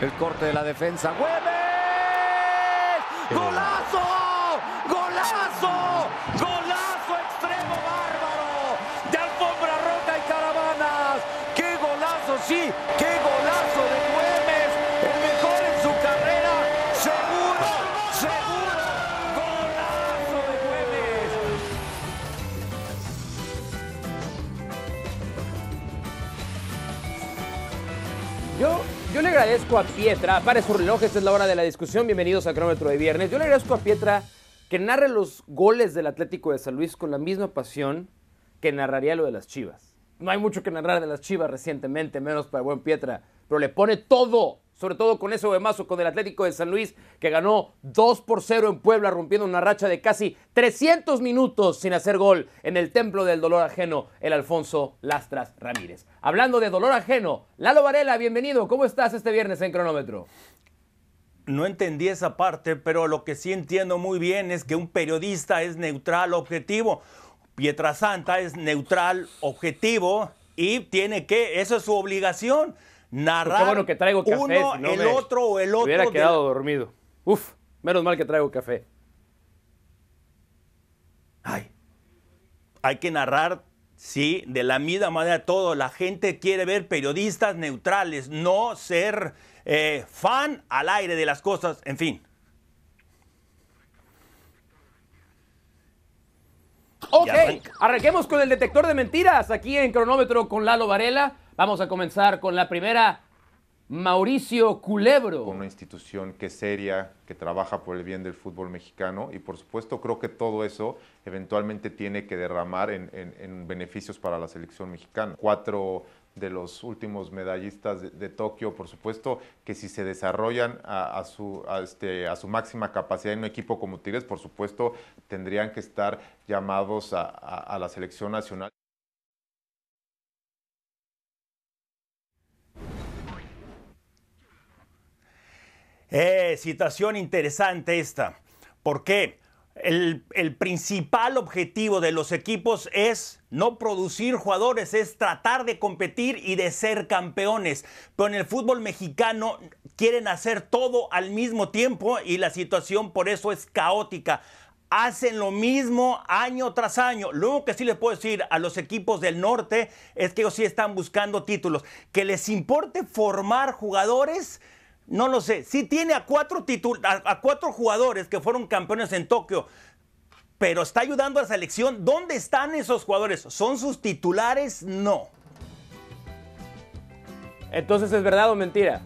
El corte de la defensa. ¡Güemes! ¡Golazo! ¡Golazo! ¡Golazo agradezco a Pietra, para su reloj, esta es la hora de la discusión, bienvenidos a Cronómetro de Viernes. Yo le agradezco a Pietra que narre los goles del Atlético de San Luis con la misma pasión que narraría lo de las Chivas. No hay mucho que narrar de las Chivas recientemente, menos para buen Pietra, pero le pone todo, sobre todo con ese mazo con el Atlético de San Luis, que ganó 2 por 0 en Puebla, rompiendo una racha de casi 300 minutos sin hacer gol en el templo del dolor ajeno, el Alfonso Lastras Ramírez. Hablando de dolor ajeno, Lalo Varela, bienvenido, ¿cómo estás este viernes en Cronómetro? No entendí esa parte, pero lo que sí entiendo muy bien es que un periodista es neutral, objetivo. Pietrasanta es neutral, objetivo y tiene que, eso es su obligación, narrar Qué bueno que traigo café. uno, si no el me- otro o el otro. hubiera quedado la- dormido. Uf, menos mal que traigo café. Ay, hay que narrar, sí, de la misma manera todo. La gente quiere ver periodistas neutrales, no ser eh, fan al aire de las cosas, en fin. Ok, arranquemos con el detector de mentiras aquí en cronómetro con Lalo Varela. Vamos a comenzar con la primera. Mauricio Culebro. una institución que es seria, que trabaja por el bien del fútbol mexicano y por supuesto creo que todo eso eventualmente tiene que derramar en, en- en beneficios para la selección mexicana. Cuatro de los últimos medallistas de, Tokio, por supuesto, que si se desarrollan este, a su máxima capacidad en un equipo como Tigres, por supuesto, tendrían que estar llamados a la selección nacional. Eh, situación interesante esta. ¿Por qué? El, el principal objetivo de los equipos es no producir jugadores, es tratar de competir y de ser campeones. Pero en el fútbol mexicano quieren hacer todo al mismo tiempo y la situación por eso es caótica. Hacen lo mismo año tras año. Lo único que sí les puedo decir a los equipos del norte es que ellos sí están buscando títulos. Que les importe formar jugadores, no lo sé. Sí tiene a cuatro, titul- a, a cuatro jugadores que fueron campeones en Tokio, pero está ayudando a la selección. ¿Dónde están esos jugadores? ¿Son sus titulares? No. Entonces, ¿es verdad o mentira?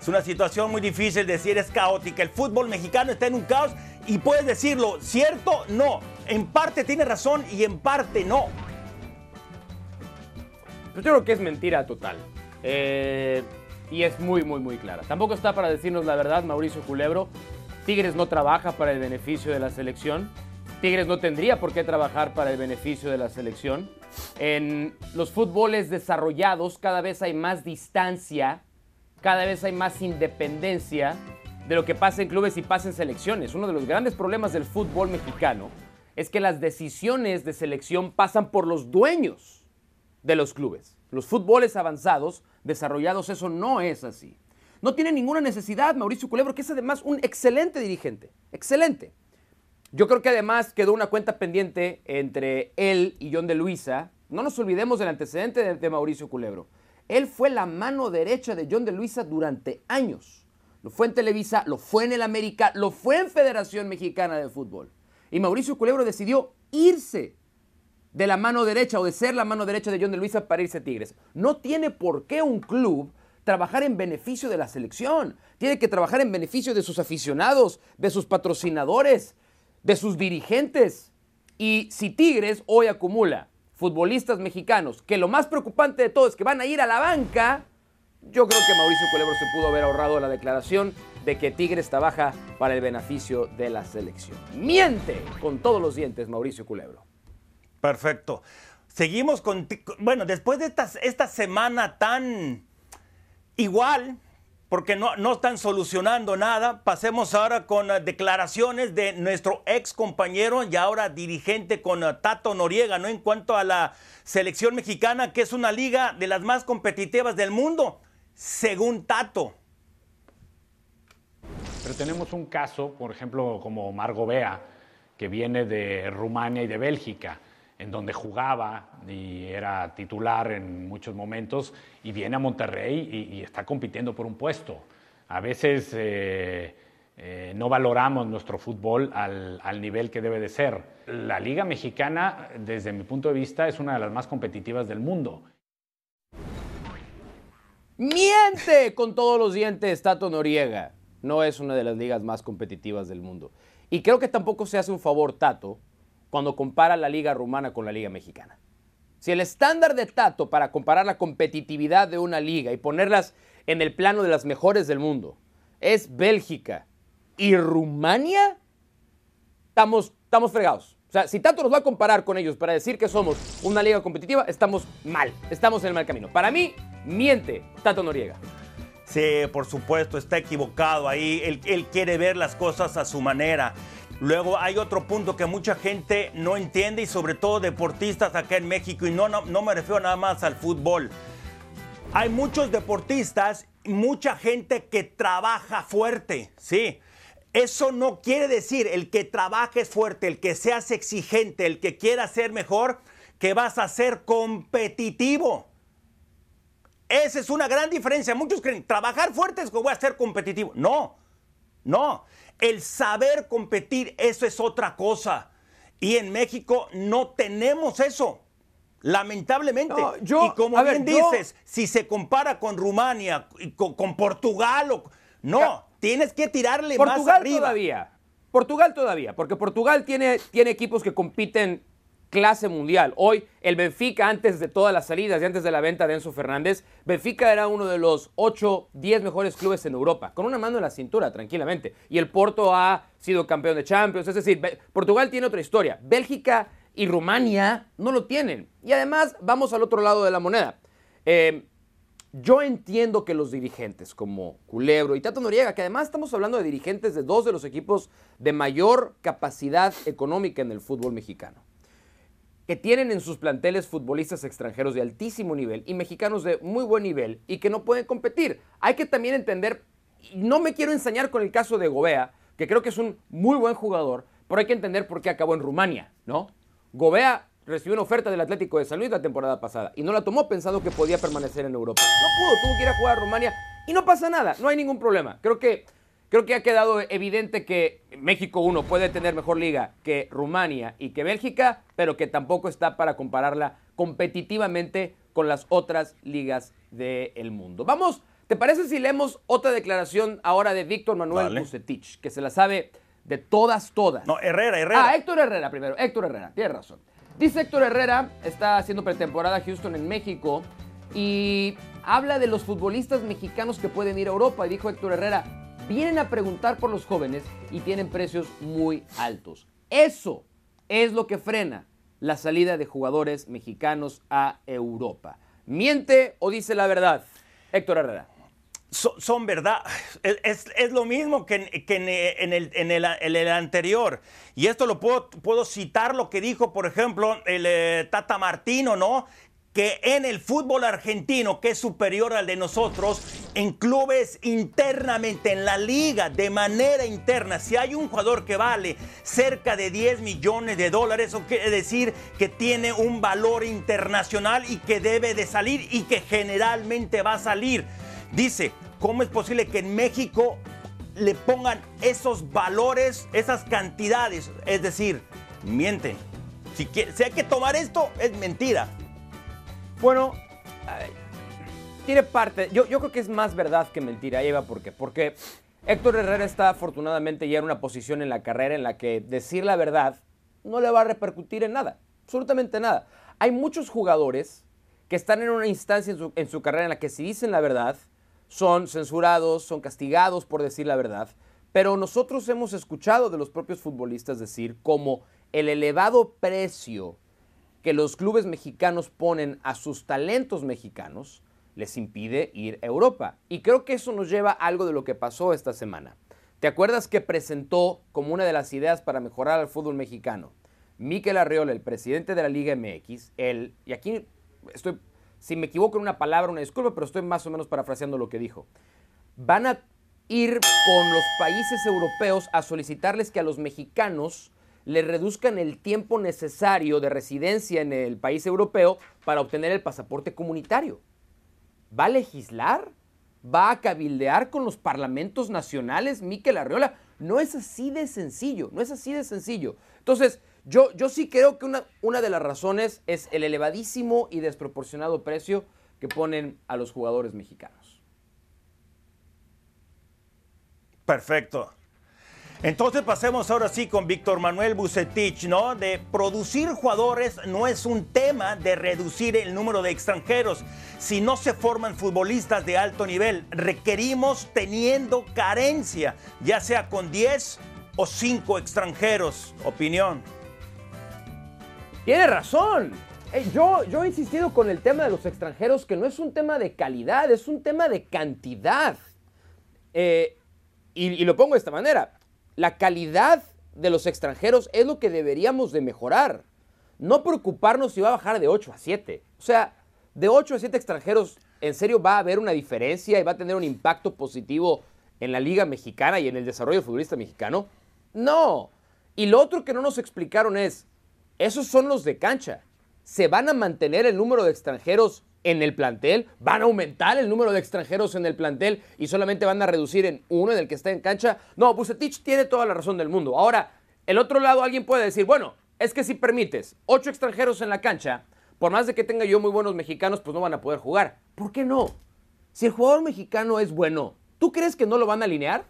Es una situación muy difícil decir, es caótica. El fútbol mexicano está en un caos y puedes decirlo, ¿cierto? No. En parte tiene razón y en parte no. Pues yo creo que es mentira total. Eh, y es muy, muy, muy clara. Tampoco está para decirnos la verdad Mauricio Culebro. Tigres no trabaja para el beneficio de la selección. Tigres no tendría por qué trabajar para el beneficio de la selección. En los fútboles desarrollados cada vez hay más distancia, cada vez hay más independencia de lo que pasa en clubes y pasa en selecciones. Uno de los grandes problemas del fútbol mexicano es que las decisiones de selección pasan por los dueños de los clubes. Los fútboles avanzados, desarrollados, eso no es así. No tiene ninguna necesidad Mauricio Culebro, que es además un excelente dirigente. Excelente. Yo creo que además quedó una cuenta pendiente entre él y John de Luisa. No nos olvidemos del antecedente de, Mauricio Culebro. Él fue la mano derecha de John de Luisa durante años. Lo fue en Televisa, lo fue en el América, lo fue en Federación Mexicana de Fútbol. Y Mauricio Culebro decidió irse de la mano derecha o de ser la mano derecha de John de Luisa para irse a Tigres. No tiene por qué un club trabajar en beneficio de la selección. Tiene que trabajar en beneficio de sus aficionados, de sus patrocinadores, de sus dirigentes. Y si Tigres hoy acumula futbolistas mexicanos, que lo más preocupante de todo es que van a ir a la banca, yo creo que Mauricio Culebro se pudo haber ahorrado la declaración de que Tigres trabaja para el beneficio de la selección. Miente con todos los dientes Mauricio Culebro. Perfecto. Seguimos con, bueno, después de esta, esta semana tan igual, porque no, no están solucionando nada, pasemos ahora con uh, declaraciones de nuestro ex compañero y ahora dirigente con uh, Tato Noriega, ¿no? En cuanto a la selección mexicana, que es una liga de las más competitivas del mundo, según Tato. Pero tenemos un caso, por ejemplo, como Margo Bea, que viene de Rumania y de Bélgica, en donde jugaba y era titular en muchos momentos, y viene a Monterrey y, está compitiendo por un puesto. A veces eh, eh, no valoramos nuestro fútbol al, al, nivel que debe de ser. La Liga Mexicana, desde mi punto de vista, es una de las más competitivas del mundo. Miente con todos los dientes Tato Noriega. No es una de las ligas más competitivas del mundo. Y creo que tampoco se hace un favor Tato cuando compara la liga rumana con la liga mexicana. Si el estándar de Tato para comparar la competitividad de una liga y ponerlas en el plano de las mejores del mundo es Bélgica y Rumania, estamos, estamos fregados. O sea, si Tato nos va a comparar con ellos para decir que somos una liga competitiva, estamos mal, estamos en el mal camino. Para mí, miente Tato Noriega. Sí, por supuesto, está equivocado ahí. Él, él, quiere ver las cosas a su manera. Luego hay otro punto que mucha gente no entiende y sobre todo deportistas acá en México, y no, no, me refiero nada más al fútbol. Hay muchos deportistas, mucha gente que trabaja fuerte, ¿sí? Eso no quiere decir el que trabajes fuerte, el que seas exigente, el que quiera ser mejor, que vas a ser competitivo. Esa es una gran diferencia. Muchos creen, trabajar fuerte es que voy a ser competitivo. No, no. El saber competir, eso es otra cosa. Y en México no tenemos eso. Lamentablemente. y como bien dices, si se compara con Rumania, y con, Portugal, o, no. Tienes que tirarle Portugal más arriba. todavía. Portugal todavía, porque Portugal tiene, tiene equipos que compiten clase mundial. Hoy el Benfica, antes de todas las salidas y antes de la venta de Enzo Fernández, Benfica era uno de los 8, 10 mejores clubes en Europa, con una mano en la cintura, tranquilamente. Y el Porto ha sido campeón de Champions, es decir, Portugal tiene otra historia. Bélgica y Rumania no lo tienen. Y además, vamos al otro lado de la moneda. Eh, yo entiendo que los dirigentes como Culebro y Tato Noriega, que además estamos hablando de dirigentes de dos de los equipos de mayor capacidad económica en el fútbol mexicano, que tienen en sus planteles futbolistas extranjeros de altísimo nivel y mexicanos de muy buen nivel y que no pueden competir. Hay que también entender, no me quiero ensañar con el caso de Gobea, que creo que es un muy buen jugador, pero hay que entender por qué acabó en Rumania, ¿no? Gobea recibió una oferta del Atlético de San Luis la temporada pasada y no la tomó pensando que podía permanecer en Europa. No pudo, tuvo que ir a jugar a Rumania y no pasa nada, no hay ningún problema. Creo que, creo que ha quedado evidente que México 1 puede tener mejor liga que Rumania y que Bélgica, pero que tampoco está para compararla competitivamente con las otras ligas del mundo. Vamos, ¿te parece si leemos otra declaración ahora de Víctor Manuel Bucetich, que se la sabe de todas, todas? No, Herrera, Herrera. Ah, Héctor Herrera primero, Héctor Herrera, tienes razón. Dice Héctor Herrera, está haciendo pretemporada Houston en México y habla de los futbolistas mexicanos que pueden ir a Europa. Y dijo Héctor Herrera, vienen a preguntar por los jóvenes y tienen precios muy altos. Eso es lo que frena la salida de jugadores mexicanos a Europa. ¿Miente o dice la verdad? Héctor Herrera son, verdad. Es, lo mismo que, en, el, anterior. Y esto lo puedo, puedo citar lo que dijo, por ejemplo, el eh, Tata Martino, ¿no? Que en el fútbol argentino, que es superior al de nosotros, en clubes internamente, en la liga, de manera interna, si hay un jugador que vale cerca de 10 millones de dólares, eso quiere decir que tiene un valor internacional y que debe de salir y que generalmente va a salir. Dice, ¿Cómo es posible que en México le pongan esos valores, esas cantidades? Es decir, mienten. Si, hay que tomar esto, es mentira. Bueno, tiene parte. Yo, yo creo que es más verdad que mentira, Eva. ¿Por qué? Porque Héctor Herrera está afortunadamente ya en una posición en la carrera en la que decir la verdad no le va a repercutir en nada. Absolutamente nada. Hay muchos jugadores que están en una instancia en su, en su carrera en la que si dicen la verdad, son censurados, son castigados por decir la verdad, pero nosotros hemos escuchado de los propios futbolistas decir cómo el elevado precio que los clubes mexicanos ponen a sus talentos mexicanos les impide ir a Europa. Y creo que eso nos lleva a algo de lo que pasó esta semana. ¿Te acuerdas que presentó como una de las ideas para mejorar al fútbol mexicano? Miquel Arreola, el presidente de la Liga MX, él, y aquí estoy si me equivoco en una palabra, una disculpa, pero estoy más o menos parafraseando lo que dijo. Van a ir con los países europeos a solicitarles que a los mexicanos le reduzcan el tiempo necesario de residencia en el país europeo para obtener el pasaporte comunitario. ¿Va a legislar? ¿Va a cabildear con los parlamentos nacionales Miquel Arreola? No es así de sencillo, no es así de sencillo. Entonces, yo, yo sí creo que una, una de las razones es el elevadísimo y desproporcionado precio que ponen a los jugadores mexicanos. Perfecto. Entonces pasemos ahora sí con Víctor Manuel Bucetich, ¿no? De producir jugadores no es un tema de reducir el número de extranjeros. Si no se forman futbolistas de alto nivel, requerimos teniendo carencia, ya sea con 10 o 5 extranjeros. Opinión. Tiene razón. yo, yo he insistido con el tema de los extranjeros que no es un tema de calidad, es un tema de cantidad. Eh, y, lo pongo de esta manera la calidad de los extranjeros es lo que deberíamos de mejorar. No preocuparnos si va a bajar de 8 a 7. O sea, de 8 a 7 extranjeros, ¿en serio va a haber una diferencia y va a tener un impacto positivo en la liga mexicana y en el desarrollo futbolista mexicano? No. Y lo otro que no nos explicaron es, esos son los de cancha. ¿Se van a mantener el número de extranjeros en el plantel, van a aumentar el número de extranjeros en el plantel y solamente van a reducir en uno en el que está en cancha. No, Bucetich tiene toda la razón del mundo. Ahora, el otro lado alguien puede decir, bueno, es que si permites ocho extranjeros en la cancha, por más de que tenga yo muy buenos mexicanos, pues no van a poder jugar. ¿Por qué no? Si el jugador mexicano es bueno, ¿tú crees que no lo van a alinear?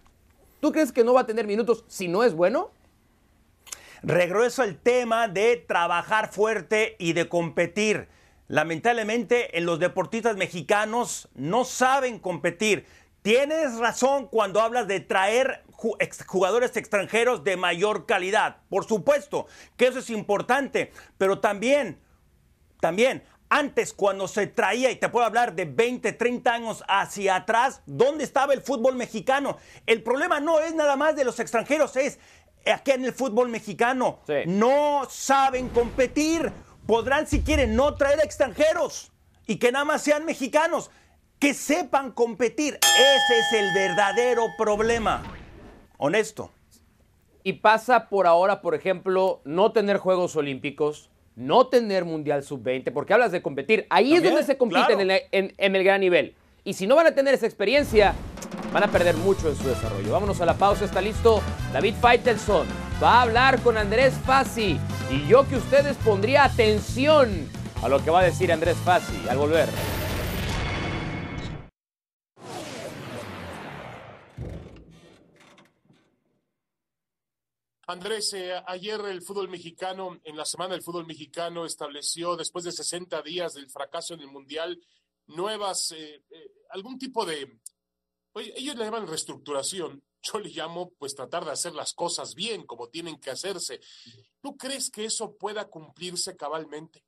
¿Tú crees que no va a tener minutos si no es bueno? Regreso al tema de trabajar fuerte y de competir. Lamentablemente, en los deportistas mexicanos no saben competir. Tienes razón cuando hablas de traer jugadores extranjeros de mayor calidad. Por supuesto que eso es importante, pero también, también, antes cuando se traía, y te puedo hablar de 20, 30 años hacia atrás, ¿dónde estaba el fútbol mexicano? El problema no es nada más de los extranjeros, es aquí en el fútbol mexicano. No saben competir podrán si quieren no traer extranjeros y que nada más sean mexicanos, que sepan competir. Ese es el verdadero problema. Honesto. Y pasa por ahora, por ejemplo, no tener Juegos Olímpicos, no tener Mundial Sub-20, porque hablas de competir. Ahí es donde se compite en, en el gran nivel. Y si no van a tener esa experiencia, van a perder mucho en su desarrollo. Vámonos a la pausa, está listo David Faitelson. Va a hablar con Andrés Fassi y yo que ustedes pondría atención a lo que va a decir Andrés Fassi al volver. Andrés, eh, ayer el fútbol mexicano, en la semana del fútbol mexicano, estableció, después de 60 días del fracaso en el Mundial, nuevas, eh, eh, algún tipo de ellos le llaman reestructuración, yo le llamo pues tratar de hacer las cosas bien, como tienen que hacerse. ¿Tú crees que eso pueda cumplirse cabalmente?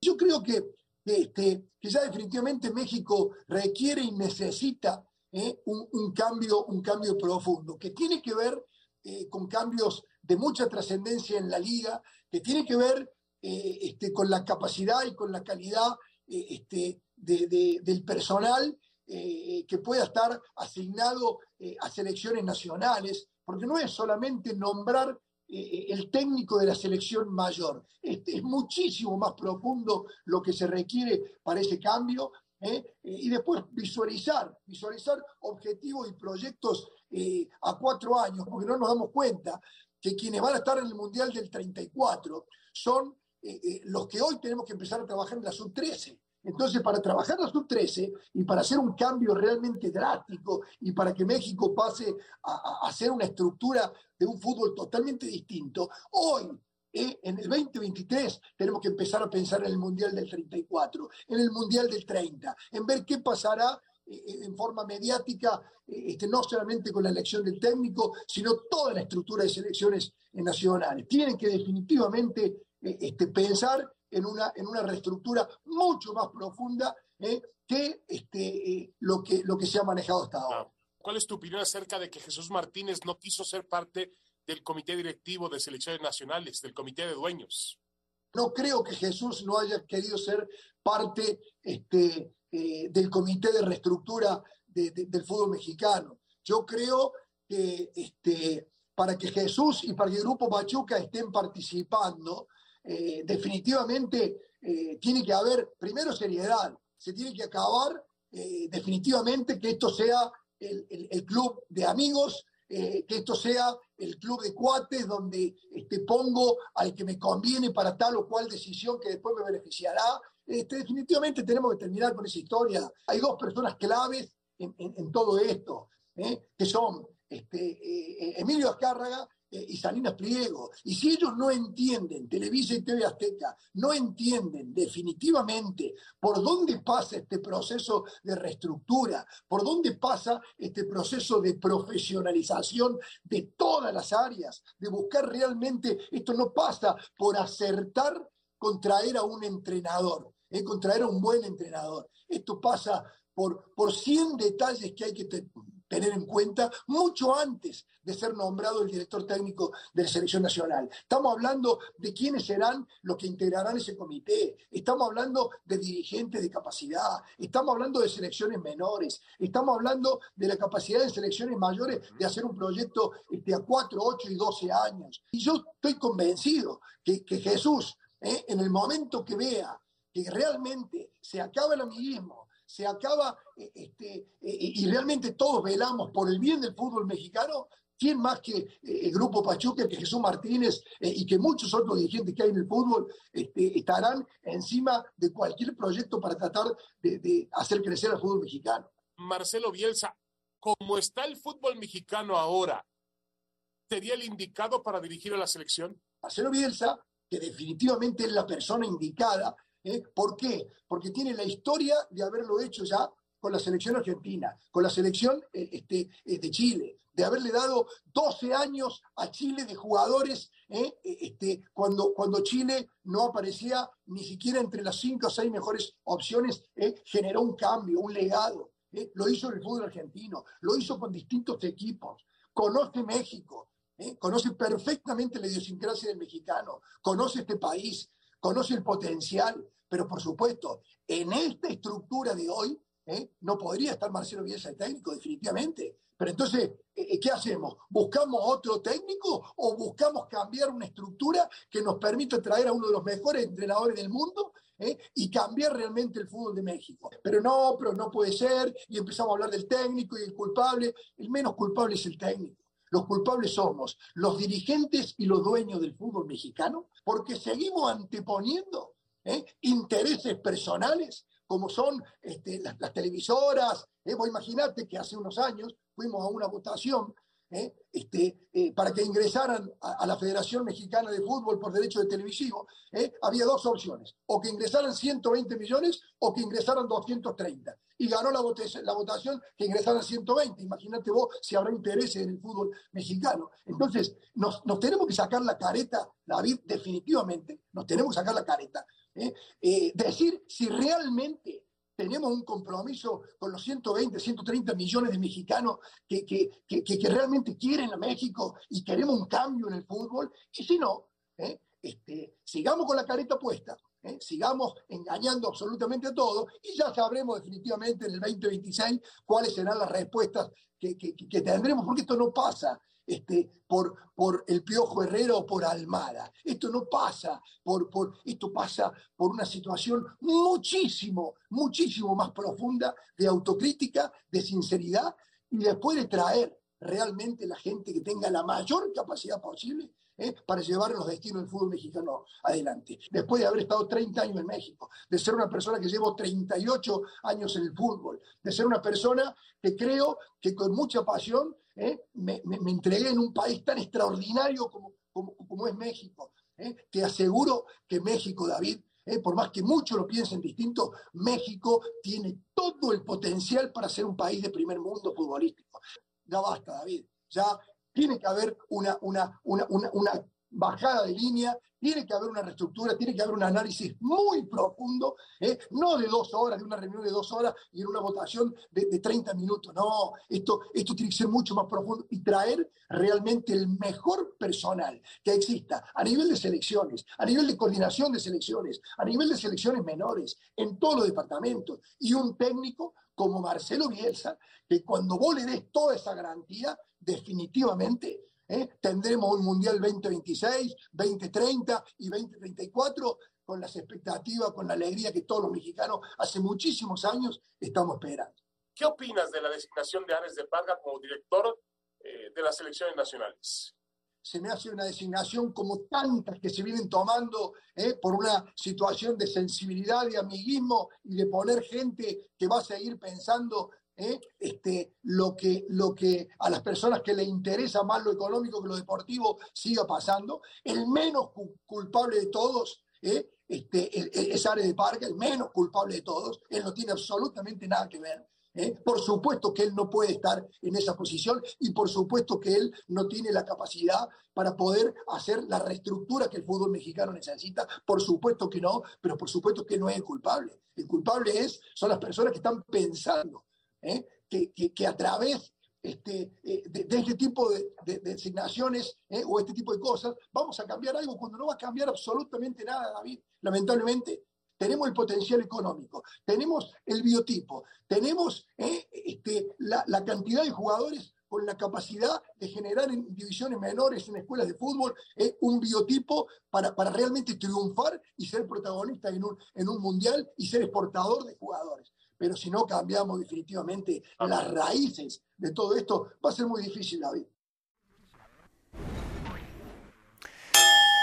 Yo creo que, este, que ya definitivamente México requiere y necesita ¿eh? un, cambio, un cambio profundo, que tiene que ver eh, con cambios de mucha trascendencia en la liga, que tiene que ver eh, este, con la capacidad y con la calidad este, del personal eh, que pueda estar asignado eh, a selecciones nacionales, porque no es solamente nombrar eh, el técnico de la selección mayor, es, es, muchísimo más profundo lo que se requiere para ese cambio. y después visualizar, visualizar objetivos y proyectos a cuatro años, porque no nos damos cuenta que quienes van a estar en el Mundial del 34 son los que hoy tenemos que empezar a trabajar en la sub-13. Entonces, para trabajar la sub-13 y para hacer un cambio realmente drástico y para que México pase a, a ser una estructura de un fútbol totalmente distinto, hoy eh, en el 2023 tenemos que empezar a pensar en el Mundial del 34, en el Mundial del 30, en ver qué pasará eh, eh, en forma mediática, este, no solamente con la elección del técnico, sino toda la estructura de selecciones nacionales. Tienen que definitivamente este, pensar en una, en una reestructura mucho más profunda ¿eh? que este, eh, lo que lo que se ha manejado hasta ahora. ¿Cuál es tu opinión acerca de que Jesús Martínez no quiso ser parte del comité directivo de selecciones nacionales, del comité de dueños? No creo que Jesús no haya querido ser parte este, eh, del comité de reestructura del fútbol mexicano. Yo creo que este, para que Jesús y para que el Grupo Pachuca estén participando, eh, definitivamente eh, tiene que haber, primero, seriedad. Se tiene que acabar eh, definitivamente que esto sea el, club de amigos, que esto sea el club de cuates donde este, pongo al que me conviene para tal o cual decisión que después me beneficiará. Este, definitivamente tenemos que terminar con esa historia. Hay dos personas claves en, todo esto, que son este, Emilio Azcárraga eh, y Salinas Pliego. Y si ellos no entienden, Televisa y TV Azteca, no entienden definitivamente por dónde pasa este proceso de reestructura, por dónde pasa este proceso de profesionalización de todas las áreas, de buscar realmente, esto no pasa por acertar con traer a un entrenador, eh, con traer a un buen entrenador. Esto pasa por, por 100 detalles que hay que tener en cuenta mucho antes de ser nombrado el director técnico de la selección nacional. Estamos hablando de quiénes serán los que integrarán ese comité, estamos hablando de dirigentes de capacidad, estamos hablando de selecciones menores, estamos hablando de la capacidad de selecciones mayores de hacer un proyecto este, a 4, 8 y 12 años. Y yo estoy convencido que, Jesús, ¿eh? en el momento que vea que realmente se acaba el amiguismo, se acaba eh, este, eh, y realmente todos velamos por el bien del fútbol mexicano, ¿quién más que eh, el Grupo Pachuca, que Jesús Martínez y que muchos otros dirigentes que hay en el fútbol este, estarán encima de cualquier proyecto para tratar de, hacer crecer al fútbol mexicano? Marcelo Bielsa, ¿cómo está el fútbol mexicano ahora, ¿sería el indicado para dirigir a la selección? Marcelo Bielsa, que definitivamente es la persona indicada ¿eh? ¿Por qué? Porque tiene la historia de haberlo hecho ya con la selección argentina, con la selección eh, este, eh, de Chile, de haberle dado 12 años a Chile de jugadores este, cuando, cuando Chile no aparecía ni siquiera entre las 5 o 6 mejores opciones, generó un cambio, un legado. Lo hizo el fútbol argentino, lo hizo con distintos equipos, conoce México, conoce perfectamente la idiosincrasia del mexicano, conoce este país, conoce el potencial, pero por supuesto, en esta estructura de hoy, ¿eh? no podría estar Marcelo Bielsa el técnico, definitivamente. Pero entonces, eh, eh, ¿qué hacemos? ¿Buscamos otro técnico o buscamos cambiar una estructura que nos permita traer a uno de los mejores entrenadores del mundo y cambiar realmente el fútbol de México? Pero no, pero no puede ser, y empezamos a hablar del técnico y el culpable. El menos culpable es el técnico. Los culpables somos los dirigentes y los dueños del fútbol mexicano porque seguimos anteponiendo ¿eh? intereses personales como son este, las, televisoras. ¿eh? Vos imaginate que hace unos años fuimos a una votación ¿eh? este, eh, para que ingresaran a, la Federación Mexicana de Fútbol por derecho de televisivo, ¿eh? había dos opciones, o que ingresaran 120 millones o que ingresaran 230. Y ganó la, votación, la que ingresaran 120. Imagínate vos si habrá interés en el fútbol mexicano. Entonces, nos, nos tenemos que sacar la careta, David, definitivamente, nos tenemos que sacar la careta. Decir si realmente tenemos un compromiso con los 120, 130 millones de mexicanos que, que, realmente quieren a México y queremos un cambio en el fútbol. Y si no, ¿eh? este, sigamos con la careta puesta, ¿eh? sigamos engañando absolutamente a todos y ya sabremos definitivamente en el 2026 cuáles serán las respuestas que, tendremos, porque esto no pasa este, por, por el Piojo Herrero o por Almada. Esto no pasa por, por, esto pasa por una situación muchísimo, muchísimo más profunda de autocrítica, de sinceridad y después de traer realmente la gente que tenga la mayor capacidad posible ¿eh? para llevar los destinos del fútbol mexicano adelante. Después de haber estado 30 años en México, de ser una persona que llevo 38 años en el fútbol, de ser una persona que creo que con mucha pasión ¿eh? me, entregué en un país tan extraordinario como, como, es México. ¿eh? Te aseguro que México, David, por más que muchos lo piensen distinto, México tiene todo el potencial para ser un país de primer mundo futbolístico. Ya basta, David. Ya tiene que haber una, una, una, una, bajada de línea, tiene que haber una reestructura, tiene que haber un análisis muy profundo, ¿eh? no de dos horas, de una reunión de dos horas y en una votación de, de, 30 minutos, no, esto, esto tiene que ser mucho más profundo y traer realmente el mejor personal que exista a nivel de selecciones, a nivel de coordinación de selecciones, a nivel de selecciones menores, en todos los departamentos y un técnico como Marcelo Bielsa, que cuando vos le des toda esa garantía, definitivamente ¿eh? tendremos un Mundial 2026, 2030 y 2034 con las expectativas, con la alegría que todos los mexicanos hace muchísimos años estamos esperando. ¿Qué opinas de la designación de Ares de Parga como director eh, de las selecciones nacionales? se me hace una designación como tantas que se vienen tomando ¿eh? por una situación de sensibilidad, de amiguismo y de poner gente que va a seguir pensando ¿eh? este, lo, que, lo que a las personas que le interesa más lo económico que lo deportivo siga pasando. El menos culpable de todos ¿eh? este, es Ares de Parque, el menos culpable de todos. Él no tiene absolutamente nada que ver. ¿eh? Por supuesto que él no puede estar en esa posición y por supuesto que él no tiene la capacidad para poder hacer la reestructura que el fútbol mexicano necesita. Por supuesto que no, pero por supuesto que no es el culpable. El culpable es, son las personas que están pensando ¿eh? que, a través este, eh, de, este tipo de, designaciones o este tipo de cosas, vamos a cambiar algo cuando no va a cambiar absolutamente nada, David. Lamentablemente, tenemos el potencial económico, tenemos el biotipo, tenemos eh, este, la, cantidad de jugadores con la capacidad de generar en divisiones menores, en escuelas de fútbol, eh, un biotipo para, para, realmente triunfar y ser protagonista en un, en un mundial y ser exportador de jugadores. Pero si no cambiamos definitivamente las raíces de todo esto, va a ser muy difícil, David.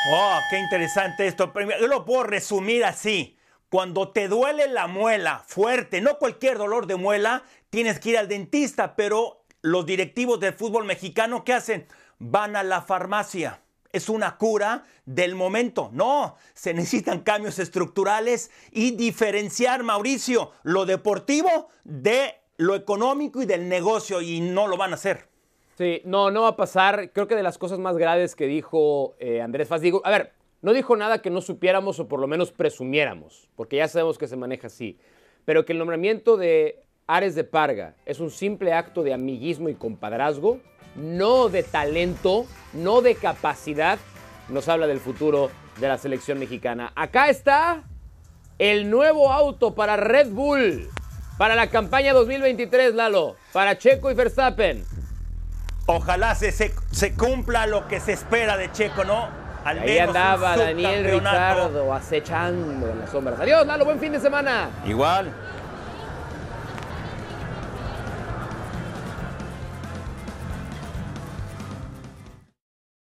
Oh, qué interesante esto. Yo lo puedo resumir así. Cuando te duele la muela fuerte, no cualquier dolor de muela, tienes que ir al dentista, pero los directivos del fútbol mexicano, ¿qué hacen? Van a la farmacia. Es una cura del momento. No, se necesitan cambios estructurales y diferenciar, Mauricio, lo deportivo de lo económico y del negocio y no lo van a hacer. Sí, no, no va a pasar. Creo que de las cosas más graves que dijo eh, Andrés Faz, digo, a ver, no dijo nada que no supiéramos o por lo menos presumiéramos, porque ya sabemos que se maneja así. Pero que el nombramiento de Ares de Parga es un simple acto de amiguismo y compadrazgo, no de talento, no de capacidad, nos habla del futuro de la selección mexicana. Acá está el nuevo auto para Red Bull, para la campaña 2023, Lalo, para Checo y Verstappen. Ojalá se, se cumpla lo que se espera de Checo, ¿no? Ahí andaba Daniel Ricardo acechando en las sombras. Adiós, Lalo, buen fin de semana. Igual.